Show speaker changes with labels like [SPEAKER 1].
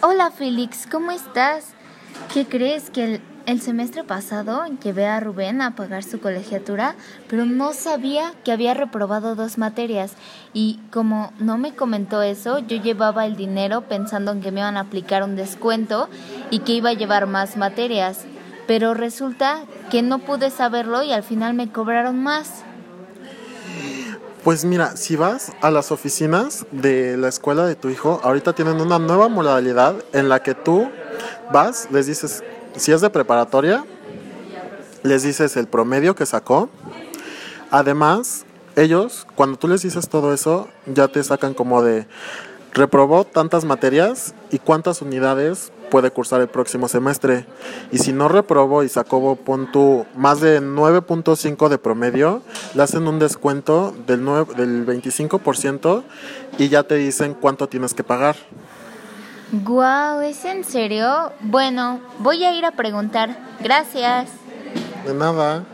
[SPEAKER 1] Hola Félix, ¿cómo estás? ¿Qué crees que el, semestre pasado llevé a Rubén a pagar su colegiatura, pero no sabía que había reprobado dos materias y como no me comentó eso, yo llevaba el dinero pensando en que me iban a aplicar un descuento y que iba a llevar más materias, pero resulta que no pude saberlo y al final me cobraron más.
[SPEAKER 2] Pues mira, si vas a las oficinas de la escuela de tu hijo, ahorita tienen una nueva modalidad en la que tú vas, les dices, si es de preparatoria, les dices el promedio que sacó. Además, ellos, cuando tú les dices todo eso, ya te sacan como de, reprobó tantas materias y cuántas unidades puede cursar el próximo semestre. Y si no reprobó y sacó punto más de 9.5 de promedio, le hacen un descuento del, 9, del 25% y ya te dicen cuánto tienes que pagar.
[SPEAKER 1] Guau, ¿es en serio? Bueno, voy a ir a preguntar. Gracias.
[SPEAKER 2] De nada.